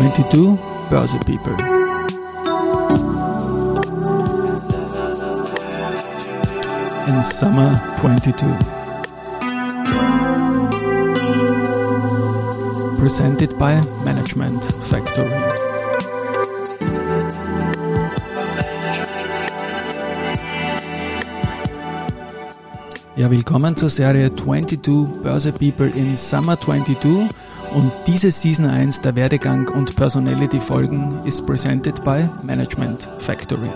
22 Börse People. In summer 22. Presented by Management Factory. Ja, willkommen zur Serie 22 Börse People in Summer 22 und diese Season 1 der Werdegang und Personality Folgen ist presented by Management Factory.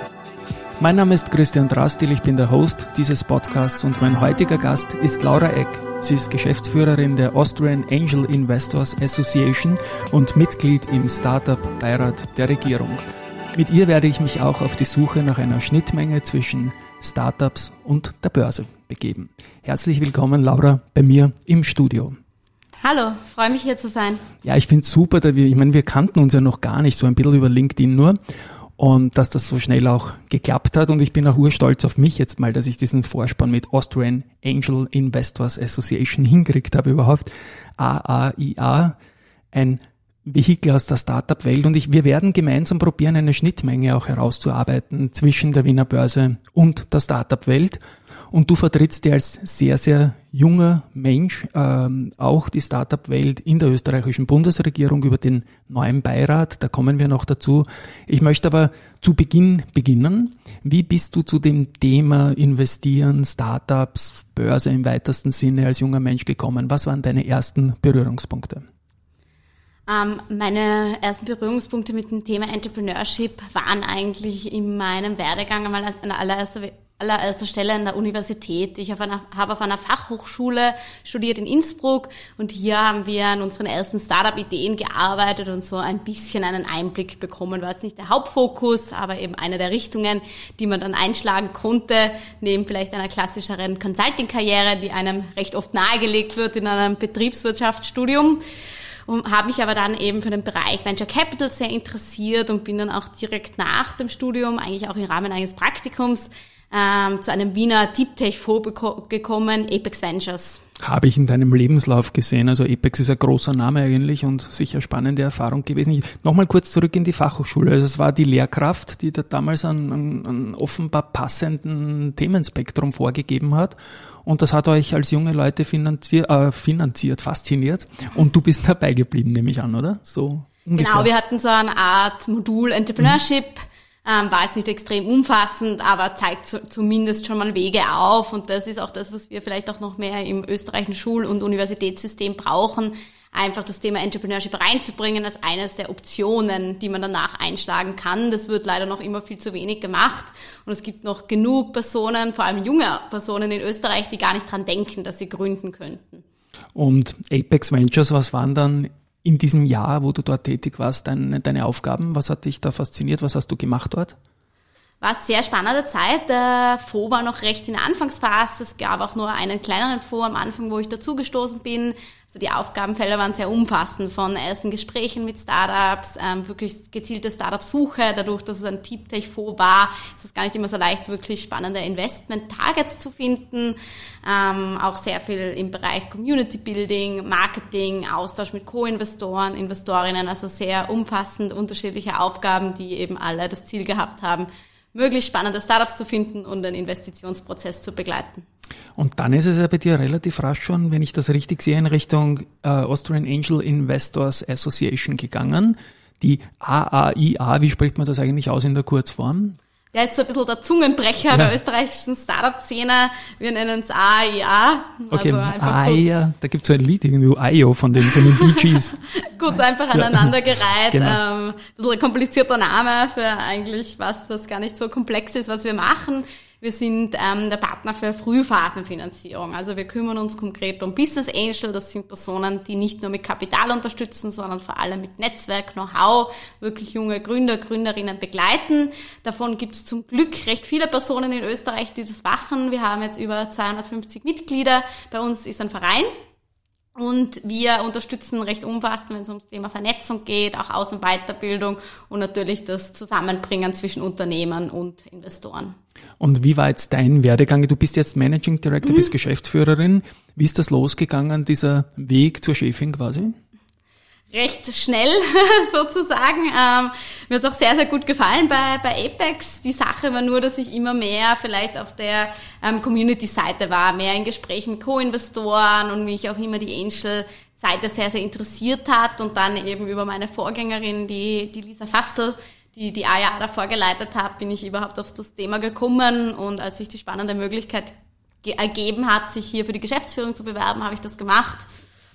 Mein Name ist Christian Drastil, ich bin der Host dieses Podcasts und mein heutiger Gast ist Laura Eck. Sie ist Geschäftsführerin der Austrian Angel Investors Association und Mitglied im Startup Beirat der Regierung. Mit ihr werde ich mich auch auf die Suche nach einer Schnittmenge zwischen Startups und der Börse begeben. Herzlich willkommen, Laura, bei mir im Studio. Hallo, freue mich hier zu sein. Ja, ich finde es super, da wir, ich meine, wir kannten uns ja noch gar nicht, so ein bisschen über LinkedIn nur. Und dass das so schnell auch geklappt hat. Und ich bin auch urstolz auf mich jetzt mal, dass ich diesen Vorspann mit Austrian Angel Investors Association hingekriegt habe überhaupt. AAIA, ein Vehikel aus der Startup-Welt. Und ich, wir werden gemeinsam probieren, eine Schnittmenge auch herauszuarbeiten zwischen der Wiener Börse und der Startup-Welt. Und du vertrittst dir als sehr, sehr junger Mensch ähm, auch die Startup-Welt in der österreichischen Bundesregierung über den neuen Beirat. Da kommen wir noch dazu. Ich möchte aber zu Beginn beginnen. Wie bist du zu dem Thema Investieren, Startups, Börse im weitesten Sinne als junger Mensch gekommen? Was waren deine ersten Berührungspunkte? Ähm, meine ersten Berührungspunkte mit dem Thema Entrepreneurship waren eigentlich in meinem Werdegang einmal an allererster allererster Stelle an der Universität. Ich habe auf einer Fachhochschule studiert in Innsbruck und hier haben wir an unseren ersten Startup-Ideen gearbeitet und so ein bisschen einen Einblick bekommen. War jetzt nicht der Hauptfokus, aber eben eine der Richtungen, die man dann einschlagen konnte, neben vielleicht einer klassischeren Consulting-Karriere, die einem recht oft nahegelegt wird in einem Betriebswirtschaftsstudium und habe mich aber dann eben für den Bereich Venture Capital sehr interessiert und bin dann auch direkt nach dem Studium, eigentlich auch im Rahmen eines Praktikums, ähm, zu einem Wiener Deep Tech Fonds gekommen, Apex Ventures. Habe ich in deinem Lebenslauf gesehen. Also Apex ist ein großer Name eigentlich und sicher spannende Erfahrung gewesen. Nochmal kurz zurück in die Fachhochschule. Also es war die Lehrkraft, die da damals einen, offenbar passenden Themenspektrum vorgegeben hat. Und das hat euch als junge Leute finanziert, äh, finanziert fasziniert. Und du bist dabei geblieben, nehme ich an, oder? So ungefähr. Genau, wir hatten so eine Art Modul Entrepreneurship. Mhm ähm, war jetzt nicht extrem umfassend, aber zeigt zu, zumindest schon mal Wege auf. Und das ist auch das, was wir vielleicht auch noch mehr im österreichischen Schul- und Universitätssystem brauchen, einfach das Thema Entrepreneurship reinzubringen als eines der Optionen, die man danach einschlagen kann. Das wird leider noch immer viel zu wenig gemacht. Und es gibt noch genug Personen, vor allem junge Personen in Österreich, die gar nicht dran denken, dass sie gründen könnten. Und Apex Ventures, was waren dann in diesem Jahr, wo du dort tätig warst, deine, deine Aufgaben? Was hat dich da fasziniert? Was hast du gemacht dort? War sehr spannende Zeit. Der Fonds war noch recht in der Anfangsphase. Es gab auch nur einen kleineren Fonds am Anfang, wo ich dazugestoßen bin. Also die Aufgabenfelder waren sehr umfassend, von ersten Gesprächen mit Startups, ähm, wirklich gezielte Startup-Suche. Dadurch, dass es ein Deep Tech-Fonds war, ist es gar nicht immer so leicht, wirklich spannende Investment-Targets zu finden. Ähm, auch sehr viel im Bereich Community Building, Marketing, Austausch mit Co-Investoren, Investorinnen, also sehr umfassend unterschiedliche Aufgaben, die eben alle das Ziel gehabt haben, möglichst spannende Startups zu finden und den Investitionsprozess zu begleiten. Und dann ist es ja bei dir relativ rasch schon, wenn ich das richtig sehe, in Richtung äh, Austrian Angel Investors Association gegangen. Die AAIA, wie spricht man das eigentlich aus in der Kurzform? Der ist so ein bisschen der Zungenbrecher ja. der österreichischen Startup-Szene. Wir nennen es AIA. Okay, also AIA, da gibt es so ein Lied irgendwie, AIO von den, von den Bee Gees. kurz einfach aneinandergereiht. Genau. Ähm, ein bisschen ein komplizierter Name für eigentlich was, was gar nicht so komplex ist, was wir machen. Wir sind ähm, der Partner für Frühphasenfinanzierung. Also wir kümmern uns konkret um Business Angel. Das sind Personen, die nicht nur mit Kapital unterstützen, sondern vor allem mit Netzwerk, Know-how, wirklich junge Gründer, Gründerinnen begleiten. Davon gibt es zum Glück recht viele Personen in Österreich, die das machen. Wir haben jetzt über 250 Mitglieder. Bei uns ist ein Verein, und wir unterstützen recht umfassend, wenn es ums Thema Vernetzung geht, auch Aus- und Weiterbildung und natürlich das Zusammenbringen zwischen Unternehmen und Investoren. Und wie war jetzt dein Werdegang? Du bist jetzt Managing Director, mhm. bist Geschäftsführerin. Wie ist das losgegangen, dieser Weg zur Chefin quasi? recht schnell sozusagen. Ähm, mir hat auch sehr, sehr gut gefallen bei, bei Apex. Die Sache war nur, dass ich immer mehr vielleicht auf der ähm, Community-Seite war, mehr in Gesprächen mit Co-Investoren und mich auch immer die Angel-Seite sehr, sehr interessiert hat und dann eben über meine Vorgängerin, die, die Lisa Fastel, die die AJA davor geleitet hat, bin ich überhaupt auf das Thema gekommen und als sich die spannende Möglichkeit ergeben hat, sich hier für die Geschäftsführung zu bewerben, habe ich das gemacht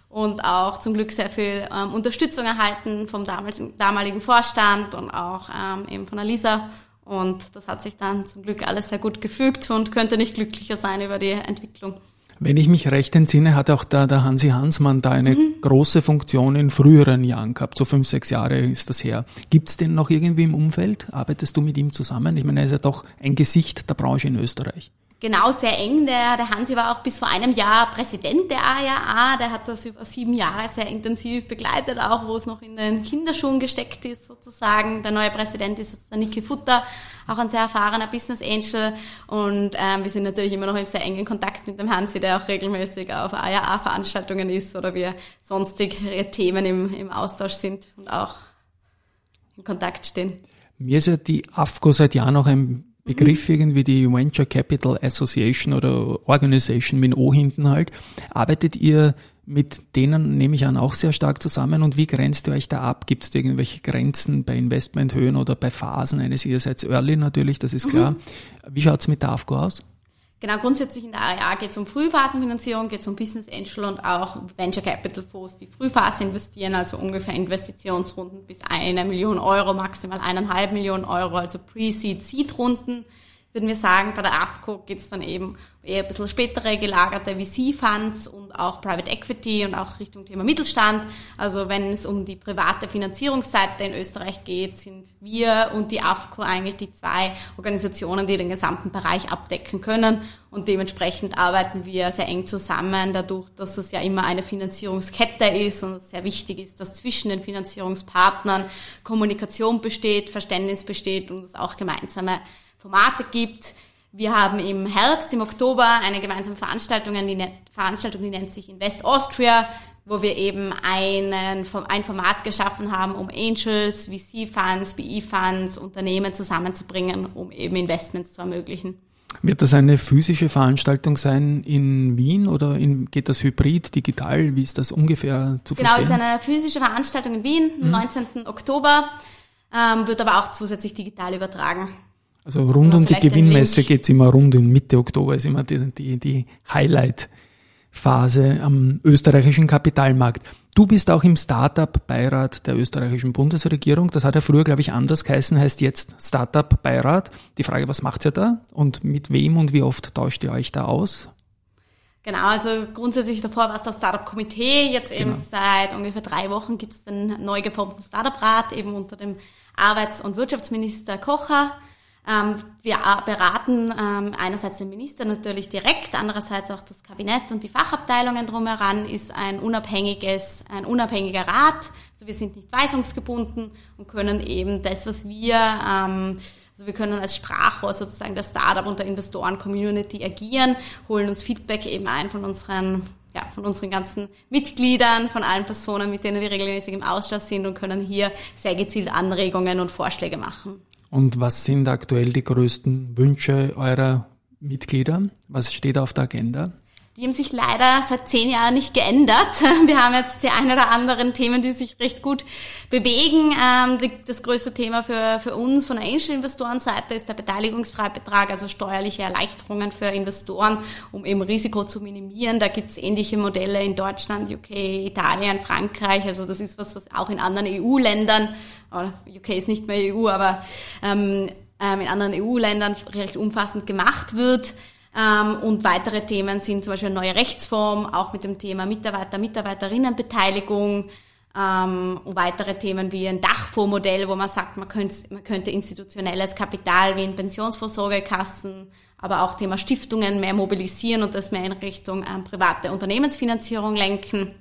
und auch zum Glück sehr viel ähm, Unterstützung erhalten vom damaligen Vorstand und auch ähm, eben von Alisa. Und das hat sich dann zum Glück alles sehr gut gefügt und könnte nicht glücklicher sein über die Entwicklung. Wenn ich mich recht entsinne, hat auch da der Hansi Hansmann da eine mhm. große Funktion in früheren Jahren gehabt. So fünf, sechs Jahre ist das her. Gibt es den noch irgendwie im Umfeld? Arbeitest du mit ihm zusammen? Ich meine, er ist ja doch ein Gesicht der Branche in Österreich genau sehr eng. Der, der Hansi war auch bis vor einem Jahr Präsident der AJA. Der hat das über sieben Jahre sehr intensiv begleitet, auch wo es noch in den Kinderschuhen gesteckt ist sozusagen. Der neue Präsident ist jetzt der Niki Futter, auch ein sehr erfahrener Business Angel. Und ähm, wir sind natürlich immer noch im sehr engen Kontakt mit dem Hansi, der auch regelmäßig auf AJA-Veranstaltungen ist oder wir sonstige Themen im, im Austausch sind und auch in Kontakt stehen. Mir ist ja die AFCO seit Jahren noch ein Begriff irgendwie die Venture Capital Association oder Organization mit O hinten halt. Arbeitet ihr mit denen, nehme ich an, auch sehr stark zusammen und wie grenzt ihr euch da ab? Gibt es irgendwelche Grenzen bei Investmenthöhen oder bei Phasen eines? Ihr seid early natürlich, das ist klar. Mhm. Wie schaut's mit der AFCO aus? Genau, grundsätzlich in der ARA geht es um Frühphasenfinanzierung, geht es um Business Angel und auch Venture Capital Fonds, die Frühphase investieren, also ungefähr Investitionsrunden bis eine Million Euro, maximal eineinhalb Millionen Euro, also Pre-Seed, Seed-Runden würden wir sagen, bei der AFCO geht es dann eben eher ein bisschen spätere gelagerte VC-Funds und auch Private Equity und auch Richtung Thema Mittelstand. Also wenn es um die private Finanzierungsseite in Österreich geht, sind wir und die AFCO eigentlich die zwei Organisationen, die den gesamten Bereich abdecken können. Und dementsprechend arbeiten wir sehr eng zusammen, dadurch, dass es ja immer eine Finanzierungskette ist und es sehr wichtig ist, dass zwischen den Finanzierungspartnern Kommunikation besteht, Verständnis besteht und es auch gemeinsame Formate gibt. Wir haben im Herbst, im Oktober eine gemeinsame Veranstaltung, die, Veranstaltung, die nennt sich Invest Austria, wo wir eben einen, ein Format geschaffen haben, um Angels, VC-Funds, BE-Funds, Unternehmen zusammenzubringen, um eben Investments zu ermöglichen. Wird das eine physische Veranstaltung sein in Wien oder in, geht das hybrid, digital? Wie ist das ungefähr zu genau, verstehen? Genau, es ist eine physische Veranstaltung in Wien, am hm. 19. Oktober, ähm, wird aber auch zusätzlich digital übertragen. Also rund um die Gewinnmesse geht's immer rund in Mitte Oktober, ist immer die, die, die Highlight-Phase am österreichischen Kapitalmarkt. Du bist auch im Startup-Beirat der österreichischen Bundesregierung. Das hat ja früher, glaube ich, anders geheißen, heißt jetzt Startup-Beirat. Die Frage, was macht ihr da und mit wem und wie oft tauscht ihr euch da aus? Genau, also grundsätzlich davor war es das Startup-Komitee. Jetzt eben genau. seit ungefähr drei Wochen gibt es den neu geformten Startup-Rat, eben unter dem Arbeits- und Wirtschaftsminister Kocher. Ähm, wir beraten ähm, einerseits den Minister natürlich direkt, andererseits auch das Kabinett und die Fachabteilungen drumheran, ist ein unabhängiges, ein unabhängiger Rat. Also wir sind nicht weisungsgebunden und können eben das, was wir, ähm, also wir können als Sprachrohr sozusagen der Startup und der Investoren-Community agieren, holen uns Feedback eben ein von unseren ja, von unseren ganzen Mitgliedern, von allen Personen, mit denen wir regelmäßig im Austausch sind und können hier sehr gezielt Anregungen und Vorschläge machen. Und was sind aktuell die größten Wünsche eurer Mitglieder? Was steht auf der Agenda? Die haben sich leider seit zehn Jahren nicht geändert. Wir haben jetzt die ein oder anderen Themen, die sich recht gut bewegen. Ähm, das größte Thema für, für uns von der Angel-Investorenseite ist der Beteiligungsfreibetrag, also steuerliche Erleichterungen für Investoren, um eben Risiko zu minimieren. Da gibt es ähnliche Modelle in Deutschland, UK, Italien, Frankreich. Also das ist was, was auch in anderen EU-Ländern, UK ist nicht mehr EU, aber ähm, ähm, in anderen EU-Ländern recht umfassend gemacht wird. Ähm, und weitere Themen sind zum Beispiel neue Rechtsform, auch mit dem Thema Mitarbeiter, Mitarbeiterinnenbeteiligung. Ähm, und weitere Themen wie ein Dachfondsmodell, wo man sagt, man könnte, man könnte institutionelles Kapital wie in Pensionsvorsorgekassen, aber auch Thema Stiftungen mehr mobilisieren und das mehr in Richtung ähm, private Unternehmensfinanzierung lenken.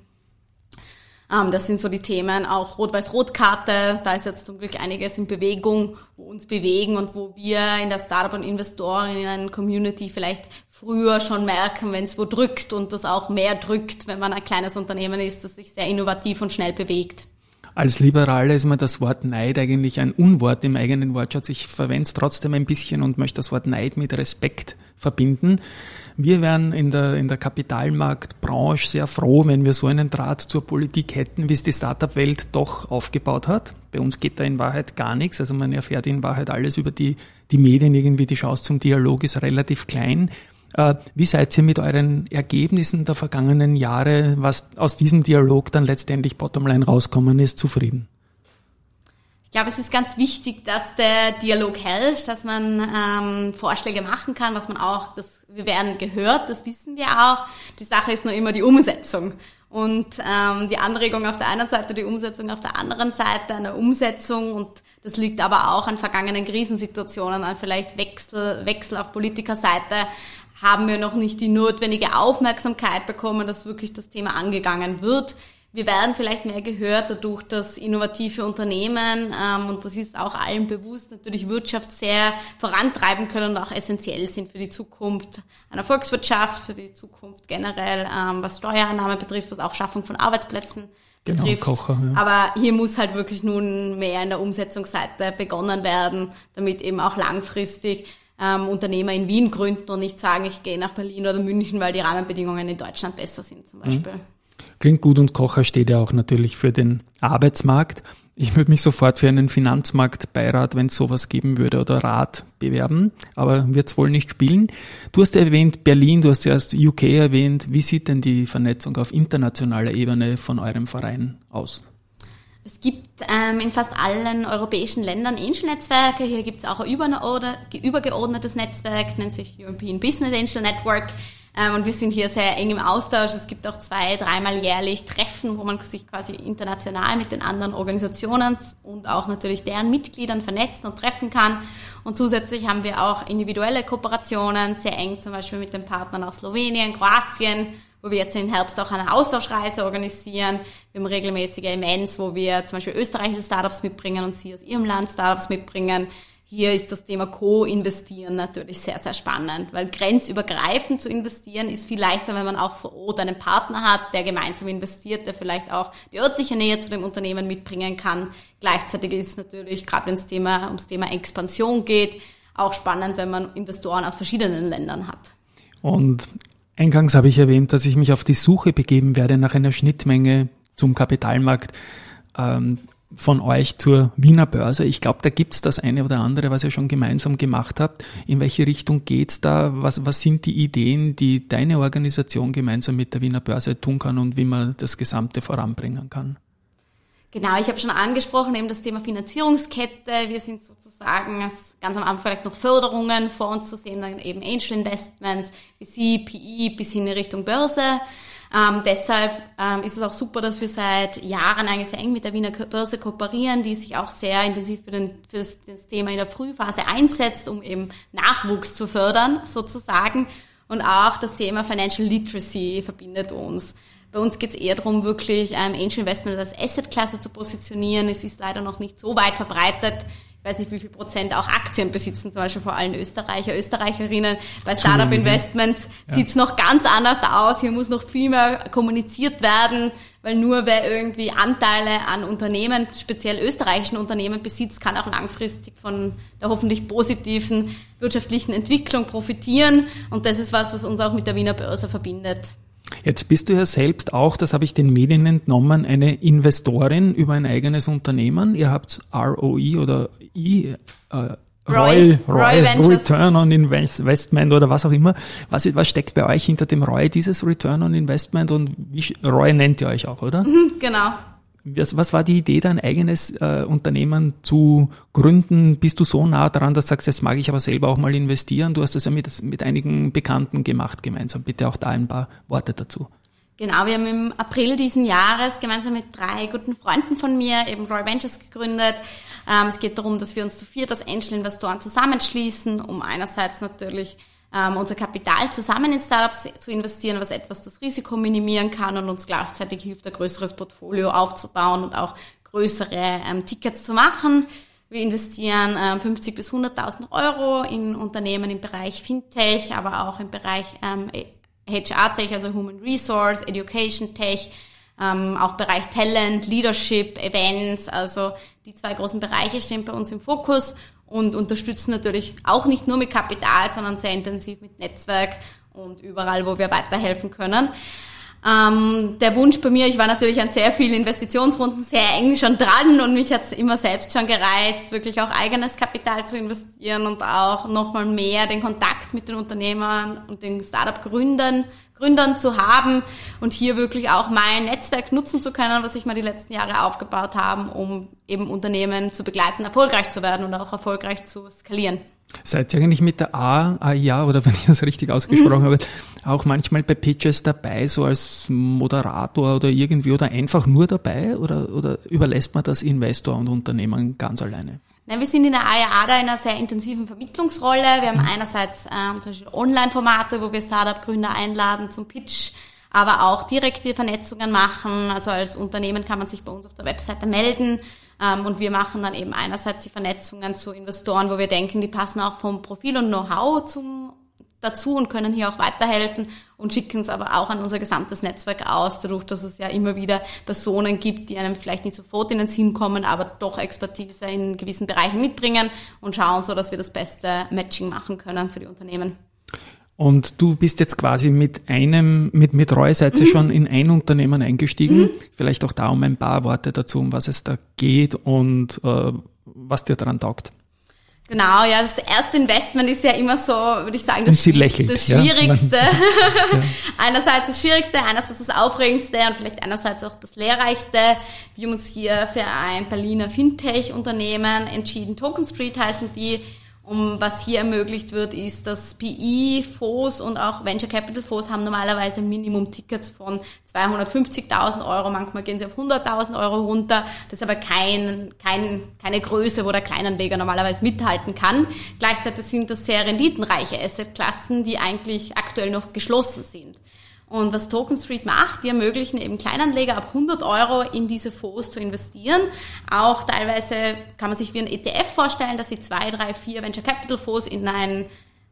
Ähm, das sind so die Themen, auch Rot-Weiß-Rot-Karte, da ist jetzt zum Glück einiges in Bewegung, wo uns bewegen und wo wir in der Startup- und Investorinnen-Community vielleicht früher schon merken, wenn es wo drückt und das auch mehr drückt, wenn man ein kleines Unternehmen ist, das sich sehr innovativ und schnell bewegt. Als Liberaler ist mir das Wort Neid eigentlich ein Unwort im eigenen Wortschatz. Ich verwende es trotzdem ein bisschen und möchte das Wort Neid mit Respekt verbinden. Wir wären in der, in der Kapitalmarktbranche sehr froh, wenn wir so einen Draht zur Politik hätten, wie es die Startup-Welt doch aufgebaut hat. Bei uns geht da in Wahrheit gar nichts. Also man erfährt in Wahrheit alles über die, die Medien irgendwie. Die Chance zum Dialog ist relativ klein. Äh, wie seid ihr mit euren Ergebnissen der vergangenen Jahre, was aus diesem Dialog dann letztendlich bottomline rauskommen ist, zufrieden? Ich glaube, es ist ganz wichtig, dass der Dialog hält, dass man ähm, Vorschläge machen kann, dass man auch, dass wir werden gehört, das wissen wir auch. Die Sache ist nur immer die Umsetzung. Und ähm, die Anregung auf der einen Seite, die Umsetzung auf der anderen Seite, eine Umsetzung und das liegt aber auch an vergangenen Krisensituationen, an vielleicht Wechsel, Wechsel auf Politikerseite, haben wir noch nicht die notwendige Aufmerksamkeit bekommen, dass wirklich das Thema angegangen wird. Wir werden vielleicht mehr gehört dadurch, dass innovative Unternehmen, ähm, und das ist auch allen bewusst, natürlich Wirtschaft sehr vorantreiben können und auch essentiell sind für die Zukunft einer Volkswirtschaft, für die Zukunft generell, ähm, was Steuerannahme betrifft, was auch Schaffung von Arbeitsplätzen genau, betrifft. Kocher, ja. Aber hier muss halt wirklich nun mehr in der Umsetzungsseite begonnen werden, damit eben auch langfristig ähm, Unternehmer in Wien gründen und nicht sagen, ich gehe nach Berlin oder München, weil die Rahmenbedingungen in Deutschland besser sind zum mhm. Klingt gut und Kocher steht ja auch natürlich für den Arbeitsmarkt. Ich würde mich sofort für einen Finanzmarktbeirat, wenn es sowas geben würde, oder Rat bewerben, aber wird es wohl nicht spielen. Du hast erwähnt Berlin, du hast erst UK erwähnt. Wie sieht denn die Vernetzung auf internationaler Ebene von eurem Verein aus? Es gibt ähm, in fast allen europäischen Ländern Angel-Netzwerke. Hier gibt es auch ein übergeordnetes Netzwerk, nennt sich European Business Angel Network. Ähm, und wir sind hier sehr eng im Austausch. Es gibt auch zwei, dreimal jährlich Treffen, wo man sich quasi international mit den anderen Organisationen und auch natürlich deren Mitgliedern vernetzen und treffen kann. Und zusätzlich haben wir auch individuelle Kooperationen, sehr eng zum Beispiel mit den Partnern aus Slowenien, Kroatien, wo wir jetzt im Herbst auch eine Austauschreise organisieren. Wir haben regelmäßige Events, wo wir zum Beispiel österreichische Startups mitbringen und sie aus ihrem Land Startups mitbringen. Hier ist das Thema Co-Investieren natürlich sehr, sehr spannend, weil grenzübergreifend zu investieren ist viel leichter, wenn man auch vor Ort einen Partner hat, der gemeinsam investiert, der vielleicht auch die örtliche Nähe zu dem Unternehmen mitbringen kann. Gleichzeitig ist natürlich, gerade wenn es Thema, ums Thema Expansion geht, auch spannend, wenn man Investoren aus verschiedenen Ländern hat. Und Eingangs habe ich erwähnt, dass ich mich auf die Suche begeben werde nach einer Schnittmenge zum Kapitalmarkt ähm, von euch zur Wiener Börse. Ich glaube, da gibt's das eine oder andere, was ihr schon gemeinsam gemacht habt. In welche Richtung geht's da? Was, was sind die Ideen, die deine Organisation gemeinsam mit der Wiener Börse tun kann und wie man das Gesamte voranbringen kann? Genau, ich habe schon angesprochen, eben das Thema Finanzierungskette. Wir sind sozusagen ganz am Anfang vielleicht noch Förderungen vor uns zu sehen, dann eben Angel Investments, VC, PE bis hin in Richtung Börse. Ähm, deshalb ähm, ist es auch super, dass wir seit Jahren eigentlich sehr eng mit der Wiener Börse kooperieren, die sich auch sehr intensiv für, den, für das, das Thema in der Frühphase einsetzt, um eben Nachwuchs zu fördern, sozusagen. Und auch das Thema Financial Literacy verbindet uns. Bei uns geht es eher darum, wirklich ähm, Angel Investment als Asset-Klasse zu positionieren. Es ist leider noch nicht so weit verbreitet. Weiß nicht, wie viel Prozent auch Aktien besitzen, zum Beispiel vor allem Österreicher, Österreicherinnen. Bei Startup Investments ja. sieht es noch ganz anders aus. Hier muss noch viel mehr kommuniziert werden, weil nur wer irgendwie Anteile an Unternehmen, speziell österreichischen Unternehmen besitzt, kann auch langfristig von der hoffentlich positiven wirtschaftlichen Entwicklung profitieren. Und das ist was, was uns auch mit der Wiener Börse verbindet. Jetzt bist du ja selbst auch, das habe ich den Medien entnommen, eine Investorin über ein eigenes Unternehmen. Ihr habt ROI oder I, äh, Roy, Roy, Roy Return on Investment oder was auch immer. Was, was steckt bei euch hinter dem Roy, dieses Return on Investment und wie, Roy nennt ihr euch auch, oder? Mhm, genau. Was, was war die Idee, dein eigenes äh, Unternehmen zu gründen? Bist du so nah dran, dass du sagst, jetzt mag ich aber selber auch mal investieren? Du hast das ja mit, mit einigen Bekannten gemacht gemeinsam. Bitte auch da ein paar Worte dazu. Genau, wir haben im April diesen Jahres gemeinsam mit drei guten Freunden von mir eben Roy Ventures gegründet. Ähm, es geht darum, dass wir uns zu viert als Angel-Investoren zusammenschließen, um einerseits natürlich ähm, unser Kapital zusammen in Startups zu investieren, was etwas das Risiko minimieren kann und uns gleichzeitig hilft, ein größeres Portfolio aufzubauen und auch größere ähm, Tickets zu machen. Wir investieren ähm, 50 bis 100.000 Euro in Unternehmen im Bereich Fintech, aber auch im Bereich ähm, HR-Tech, also Human Resource, Education Tech, ähm, auch Bereich Talent, Leadership, Events, also die zwei großen Bereiche stehen bei uns im Fokus und unterstützen natürlich auch nicht nur mit Kapital, sondern sehr intensiv mit Netzwerk und überall, wo wir weiterhelfen können. Ähm, der Wunsch bei mir, ich war natürlich an sehr vielen Investitionsrunden sehr eng schon dran und mich hat es immer selbst schon gereizt, wirklich auch eigenes Kapital zu investieren und auch nochmal mehr den Kontakt mit den Unternehmern und den Startup-Gründern Gründern zu haben und hier wirklich auch mein Netzwerk nutzen zu können, was ich mal die letzten Jahre aufgebaut habe, um eben Unternehmen zu begleiten, erfolgreich zu werden und auch erfolgreich zu skalieren. Seid ihr eigentlich mit der A, AIA oder wenn ich das richtig ausgesprochen mhm. habe, auch manchmal bei Pitches dabei, so als Moderator oder irgendwie oder einfach nur dabei oder, oder überlässt man das Investor und Unternehmen ganz alleine? Nein, wir sind in der AIA da in einer sehr intensiven Vermittlungsrolle. Wir haben mhm. einerseits ähm, zum Beispiel Online-Formate, wo wir Startup-Gründer einladen zum Pitch, aber auch direkte Vernetzungen machen. Also als Unternehmen kann man sich bei uns auf der Webseite melden und wir machen dann eben einerseits die Vernetzungen zu Investoren, wo wir denken, die passen auch vom Profil und Know-how zum dazu und können hier auch weiterhelfen und schicken es aber auch an unser gesamtes Netzwerk aus, dadurch, dass es ja immer wieder Personen gibt, die einem vielleicht nicht sofort in den Sinn kommen, aber doch Expertise in gewissen Bereichen mitbringen und schauen so, dass wir das beste Matching machen können für die Unternehmen. Und du bist jetzt quasi mit einem, mit, mit ihr mhm. schon in ein Unternehmen eingestiegen. Mhm. Vielleicht auch da um ein paar Worte dazu, um was es da geht und äh, was dir daran taugt. Genau, ja, das erste Investment ist ja immer so, würde ich sagen, das, lächelt, das Schwierigste. Ja. einerseits das Schwierigste, einerseits das Aufregendste und vielleicht einerseits auch das Lehrreichste. Wir haben uns hier für ein Berliner Fintech-Unternehmen entschieden. Token Street heißen die um was hier ermöglicht wird, ist, dass PE, Fonds und auch Venture Capital Fonds haben normalerweise Minimum-Tickets von 250.000 Euro, manchmal gehen sie auf 100.000 Euro runter. Das ist aber kein, kein, keine Größe, wo der Kleinanleger normalerweise mithalten kann. Gleichzeitig sind das sehr renditenreiche Assetklassen, die eigentlich aktuell noch geschlossen sind. Und was Token Street macht, die ermöglichen eben Kleinanleger ab 100 Euro in diese Fonds zu investieren. Auch teilweise kann man sich wie ein ETF vorstellen, dass sie zwei, drei, vier Venture Capital Fonds in ein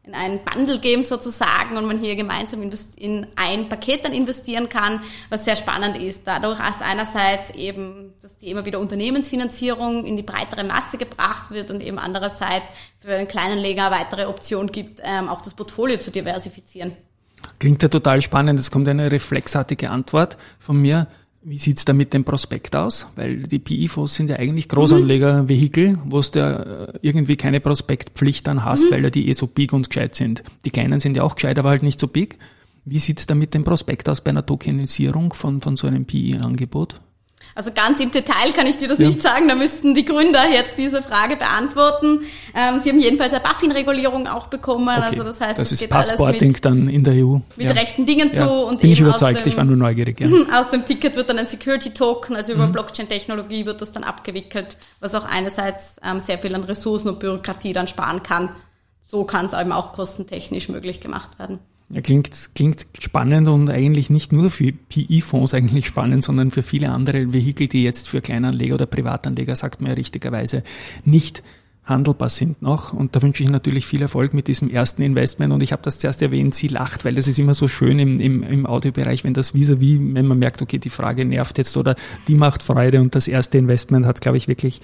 in ein Bundle geben sozusagen und man hier gemeinsam in ein Paket dann investieren kann, was sehr spannend ist. Dadurch, dass einerseits eben das Thema wieder Unternehmensfinanzierung in die breitere Masse gebracht wird und eben andererseits für einen kleinen Leger eine weitere Option gibt, ähm, auch das Portfolio zu diversifizieren. Klingt ja total spannend. Es kommt eine reflexartige Antwort von mir. Wie sieht's da mit dem Prospekt aus? Weil die PI-Fonds sind ja eigentlich Großanlegervehikel, wo du ja äh, irgendwie keine Prospektpflicht dann hast, mhm. weil ja die eh so big und gescheit sind. Die Kleinen sind ja auch gescheit, aber halt nicht so big. Wie sieht's da mit dem Prospekt aus bei einer Tokenisierung von, von so einem PI-Angebot? Also ganz im Detail kann ich dir das ja. nicht sagen, da müssten die Gründer jetzt diese Frage beantworten. Ähm, sie haben jedenfalls eine BaFin-Regulierung auch bekommen, okay. also das heißt, das ist Passporting mit, dann in der EU. Mit ja. rechten Dingen ja. zu und Bin ich überzeugt, dem, ich war nur neugierig. Ja. Aus dem Ticket wird dann ein Security-Token, also über mhm. Blockchain-Technologie wird das dann abgewickelt, was auch einerseits ähm, sehr viel an Ressourcen und Bürokratie dann sparen kann. So kann es eben auch kostentechnisch möglich gemacht werden. Ja, klingt, klingt spannend und eigentlich nicht nur für PI-Fonds eigentlich spannend, sondern für viele andere Vehikel, die jetzt für Kleinanleger oder Privatanleger, sagt man ja richtigerweise, nicht handelbar sind noch. Und da wünsche ich natürlich viel Erfolg mit diesem ersten Investment. Und ich habe das zuerst erwähnt, sie lacht, weil das ist immer so schön im, im, im Audiobereich, wenn das vis-à-vis, -vis, wenn man merkt, okay, die Frage nervt jetzt oder die macht Freude und das erste Investment hat, glaube ich, wirklich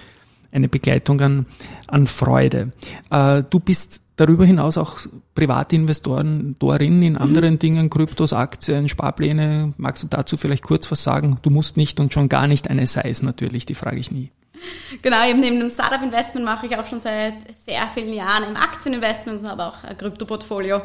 eine Begleitung an, an Freude. Äh, du bist darüber hinaus auch Privatinvestoren darin in anderen mhm. Dingen, Kryptos, Aktien, Sparpläne. Magst du dazu vielleicht kurz was sagen? Du musst nicht und schon gar nicht eine Size natürlich, die frage ich nie. Genau, eben neben dem Startup-Investment mache ich auch schon seit sehr vielen Jahren im Aktieninvestment, aber auch ein Kryptoportfolio.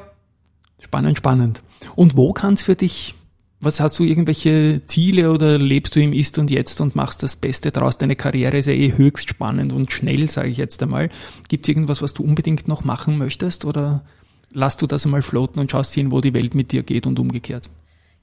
Spannend, spannend. Und wo kann es für dich was hast du irgendwelche Ziele oder lebst du im Ist und Jetzt und machst das Beste draus? Deine Karriere ist ja eh höchst spannend und schnell, sage ich jetzt einmal. Gibt es irgendwas, was du unbedingt noch machen möchtest oder lass du das einmal floaten und schaust hin, wo die Welt mit dir geht und umgekehrt?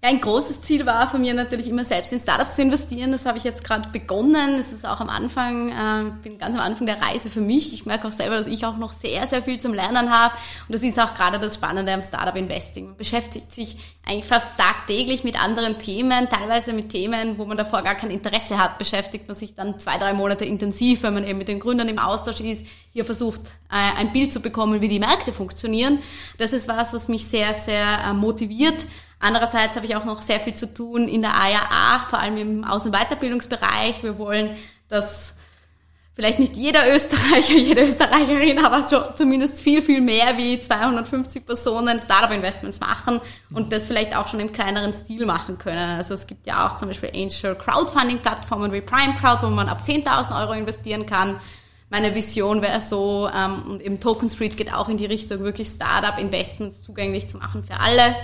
Ja, ein großes Ziel war von mir natürlich immer selbst in Startups zu investieren. Das habe ich jetzt gerade begonnen. Das ist auch am Anfang, äh, bin ganz am Anfang der Reise für mich. Ich merke auch selber, dass ich auch noch sehr, sehr viel zum Lernen habe. Und das ist auch gerade das Spannende am Startup Investing. Man beschäftigt sich eigentlich fast tagtäglich mit anderen Themen, teilweise mit Themen, wo man davor gar kein Interesse hat, beschäftigt man sich dann zwei, drei Monate intensiv, wenn man eben mit den Gründern im Austausch ist, hier versucht, äh, ein Bild zu bekommen, wie die Märkte funktionieren. Das ist was, was mich sehr, sehr äh, motiviert. Andererseits habe ich auch noch sehr viel zu tun in der AJA, vor allem im Außen- und Weiterbildungsbereich. Wir wollen, dass vielleicht nicht jeder Österreicher, jede Österreicherin, aber so zumindest viel, viel mehr wie 250 Personen Startup-Investments machen und das vielleicht auch schon im kleineren Stil machen können. Also es gibt ja auch zum Beispiel Angel Crowdfunding-Plattformen wie Prime Crowd, wo man ab 10.000 Euro investieren kann. Meine Vision wäre so, ähm, und eben Token Street geht auch in die Richtung, wirklich Startup-Investments zugänglich zu machen für alle.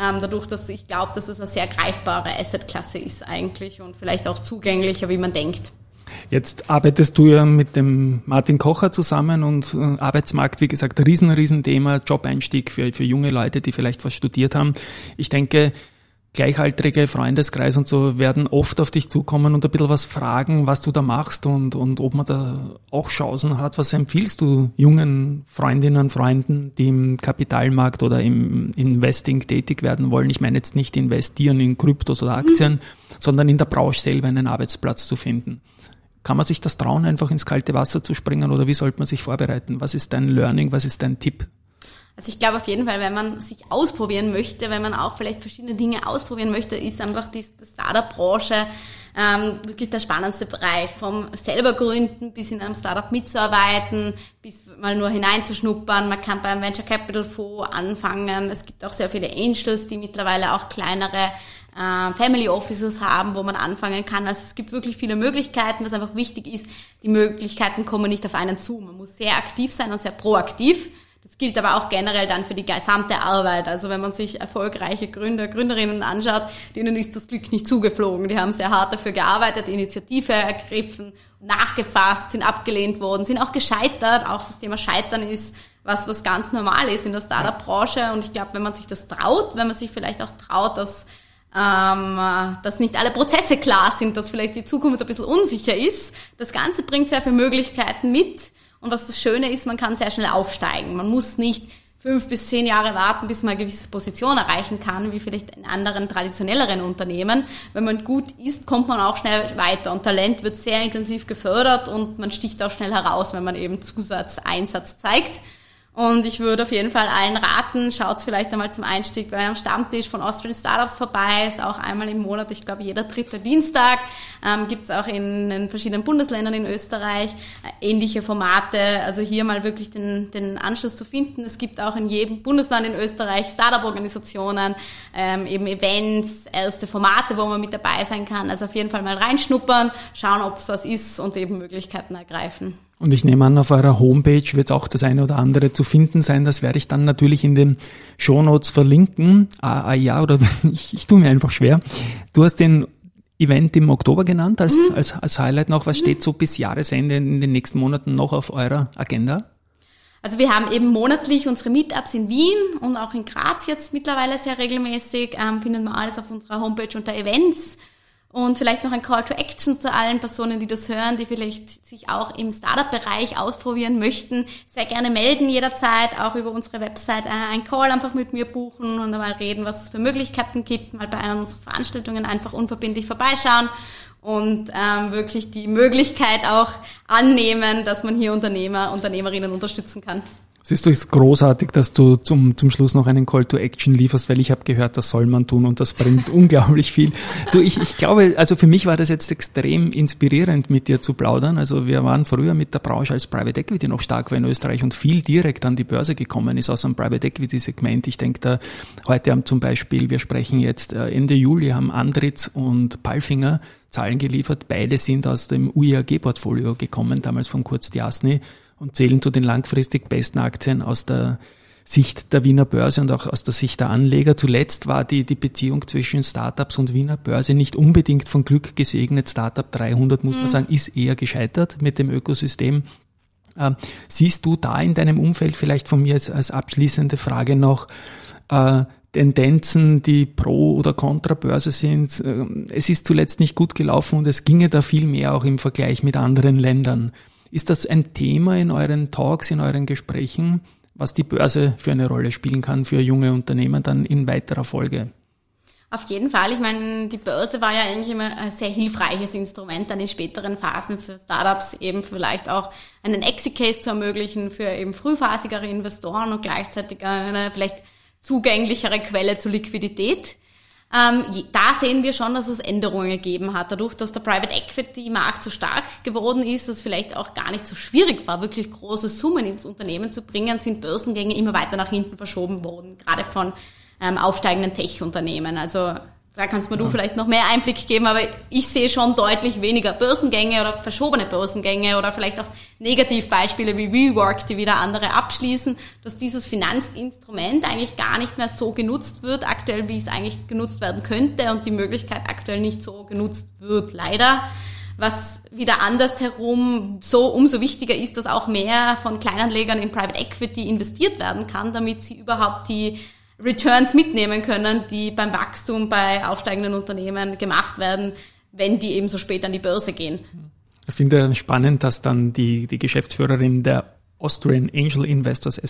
Ähm, dadurch, dass ich glaube, dass es eine sehr greifbare Asset-Klasse ist eigentlich und vielleicht auch zugänglicher, wie man denkt. Jetzt arbeitest du ja mit dem Martin Kocher zusammen und äh, Arbeitsmarkt, wie gesagt, riesen, riesen Thema, Job-Einstieg für, für junge Leute, die vielleicht was studiert haben. Ich denke, gleichaltrige Freundeskreis und so werden oft auf dich zukommen und ein bisschen was fragen, was du da machst und, und ob man da auch Chancen hat. Was empfiehlst du jungen Freundinnen, Freunden, die im Kapitalmarkt oder im Investing tätig werden wollen? Ich meine jetzt nicht investieren in Kryptos oder Aktien, mhm. sondern in der Branche selber einen Arbeitsplatz zu finden. Kann man sich das trauen, einfach ins kalte Wasser zu springen oder wie sollte man sich vorbereiten? Was ist dein Learning? Was ist dein Tipp? Also ich glaube auf jeden Fall, wenn man sich ausprobieren möchte, wenn man auch vielleicht verschiedene Dinge ausprobieren möchte, ist einfach die, die Startup-Branche ähm, wirklich der spannendste Bereich. Vom selber gründen bis in einem Startup mitzuarbeiten, bis mal nur hineinzuschnuppern. Man kann beim Venture Capital Fonds anfangen. Es gibt auch sehr viele Angels, die mittlerweile auch kleinere äh, Family Offices haben, wo man anfangen kann. Also es gibt wirklich viele Möglichkeiten. Was einfach wichtig ist, die Möglichkeiten kommen nicht auf einen zu. Man muss sehr aktiv sein und sehr proaktiv. Gilt aber auch generell dann für die gesamte Arbeit. Also wenn man sich erfolgreiche Gründer, Gründerinnen anschaut, denen ist das Glück nicht zugeflogen. Die haben sehr hart dafür gearbeitet, Initiative ergriffen, nachgefasst, sind abgelehnt worden, sind auch gescheitert. Auch das Thema Scheitern ist was, was ganz normal ist in der Startup-Branche. Und ich glaube, wenn man sich das traut, wenn man sich vielleicht auch traut, dass ähm, dass nicht alle Prozesse klar sind, dass vielleicht die Zukunft ein bisschen unsicher ist. Das Ganze bringt sehr viele Möglichkeiten mit. Und was das Schöne ist, man kann sehr schnell aufsteigen. Man muss nicht fünf bis zehn Jahre warten, bis man eine gewisse Position erreichen kann, wie vielleicht in anderen traditionelleren Unternehmen. Wenn man gut ist, kommt man auch schnell weiter und Talent wird sehr intensiv gefördert und man sticht auch schnell heraus, wenn man eben Zusatzeinsatz zeigt. Und ich würde auf jeden Fall allen raten, schaut vielleicht einmal zum Einstieg bei einem Stammtisch von Austrian Startups vorbei. Ist auch einmal im Monat, ich glaube jeder dritte Dienstag. Ähm, Gibt es auch in, in, verschiedenen Bundesländern in Österreich äh, ähnliche Formate. Also hier mal wirklich den, den Anschluss zu finden. Es gibt auch in jedem Bundesland in Österreich Startup-Organisationen, ähm, eben Events, erste Formate, wo man mit dabei sein kann. Also auf jeden Fall mal reinschnuppern, schauen, ob es was ist und eben Möglichkeiten ergreifen. Und ich nehme an, auf eurer Homepage wird auch das eine oder andere zu finden sein. Das werde ich dann natürlich in den Shownotes verlinken. Ah, ah ja, oder ich, ich tue mir einfach schwer. Du hast den Event im Oktober genannt als, mhm. als, als Highlight noch. Was steht so bis Jahresende in den nächsten Monaten noch auf eurer Agenda? Also wir haben eben monatlich unsere Meetups in Wien und auch in Graz jetzt mittlerweile sehr regelmäßig. Ähm, finden wir alles auf unserer Homepage unter Events. Und vielleicht noch ein Call to Action zu allen Personen, die das hören, die vielleicht sich auch im Startup-Bereich ausprobieren möchten. Sehr gerne melden jederzeit, auch über unsere Website äh, ein Call einfach mit mir buchen und einmal reden, was es für Möglichkeiten gibt, mal bei einer unserer Veranstaltungen einfach unverbindlich vorbeischauen und ähm, wirklich die Möglichkeit auch annehmen, dass man hier Unternehmer, Unternehmerinnen unterstützen kann. Siehst du, es ist großartig, dass du zum, zum Schluss noch einen Call to Action lieferst, weil ich habe gehört, das soll man tun und das bringt unglaublich viel. Du, ich, ich glaube, also für mich war das jetzt extrem inspirierend, mit dir zu plaudern. Also wir waren früher mit der Branche als Private Equity noch stark war in Österreich und viel direkt an die Börse gekommen ist aus einem Private Equity Segment. Ich denke da, heute haben zum Beispiel, wir sprechen jetzt äh, Ende Juli, haben Andritz und Palfinger Zahlen geliefert. Beide sind aus dem UIAG-Portfolio gekommen, damals von Kurz Diasny und zählen zu den langfristig besten Aktien aus der Sicht der Wiener Börse und auch aus der Sicht der Anleger. Zuletzt war die, die Beziehung zwischen Startups und Wiener Börse nicht unbedingt von Glück gesegnet. Startup 300, muss mhm. man sagen, ist eher gescheitert mit dem Ökosystem. Ähm, siehst du da in deinem Umfeld vielleicht von mir als, als abschließende Frage noch äh, Tendenzen, die pro oder contra Börse sind? Äh, es ist zuletzt nicht gut gelaufen und es ginge da viel mehr auch im Vergleich mit anderen Ländern. Ist das ein Thema in euren Talks, in euren Gesprächen, was die Börse für eine Rolle spielen kann für junge Unternehmen dann in weiterer Folge? Auf jeden Fall. Ich meine, die Börse war ja eigentlich immer ein sehr hilfreiches Instrument dann in späteren Phasen für Startups eben vielleicht auch einen Exit-Case zu ermöglichen für eben frühphasigere Investoren und gleichzeitig eine vielleicht zugänglichere Quelle zur Liquidität. Ähm, da sehen wir schon, dass es Änderungen gegeben hat. Dadurch, dass der Private Equity Markt so stark geworden ist, dass vielleicht auch gar nicht so schwierig war, wirklich große Summen ins Unternehmen zu bringen, sind Börsengänge immer weiter nach hinten verschoben worden, gerade von ähm, aufsteigenden Tech-Unternehmen. Also da kannst mir ja. du vielleicht noch mehr Einblick geben, aber ich sehe schon deutlich weniger Börsengänge oder verschobene Börsengänge oder vielleicht auch Negativbeispiele wie WeWork, die wieder andere abschließen, dass dieses Finanzinstrument eigentlich gar nicht mehr so genutzt wird, aktuell wie es eigentlich genutzt werden könnte und die Möglichkeit aktuell nicht so genutzt wird, leider. Was wieder andersherum so umso wichtiger ist, dass auch mehr von Kleinanlegern in Private Equity investiert werden kann, damit sie überhaupt die Returns mitnehmen können, die beim Wachstum bei aufsteigenden Unternehmen gemacht werden, wenn die eben so spät an die Börse gehen. Ich finde spannend, dass dann die, die Geschäftsführerin der Austrian Angel Investors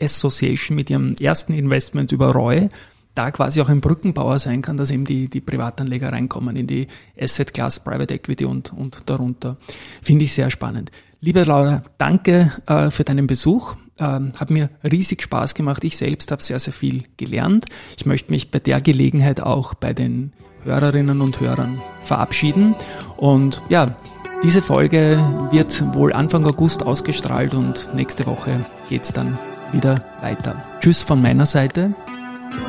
Association mit ihrem ersten Investment über Roy da quasi auch ein Brückenbauer sein kann, dass eben die, die Privatanleger reinkommen in die Asset Class, Private Equity und, und darunter. Finde ich sehr spannend. Liebe Laura, danke äh, für deinen Besuch. Ähm, hat mir riesig Spaß gemacht. Ich selbst habe sehr, sehr viel gelernt. Ich möchte mich bei der Gelegenheit auch bei den Hörerinnen und Hörern verabschieden. Und ja, diese Folge wird wohl Anfang August ausgestrahlt und nächste Woche geht's dann wieder weiter. Tschüss von meiner Seite.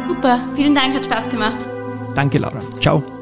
Super, vielen Dank, hat Spaß gemacht. Danke, Laura. Ciao.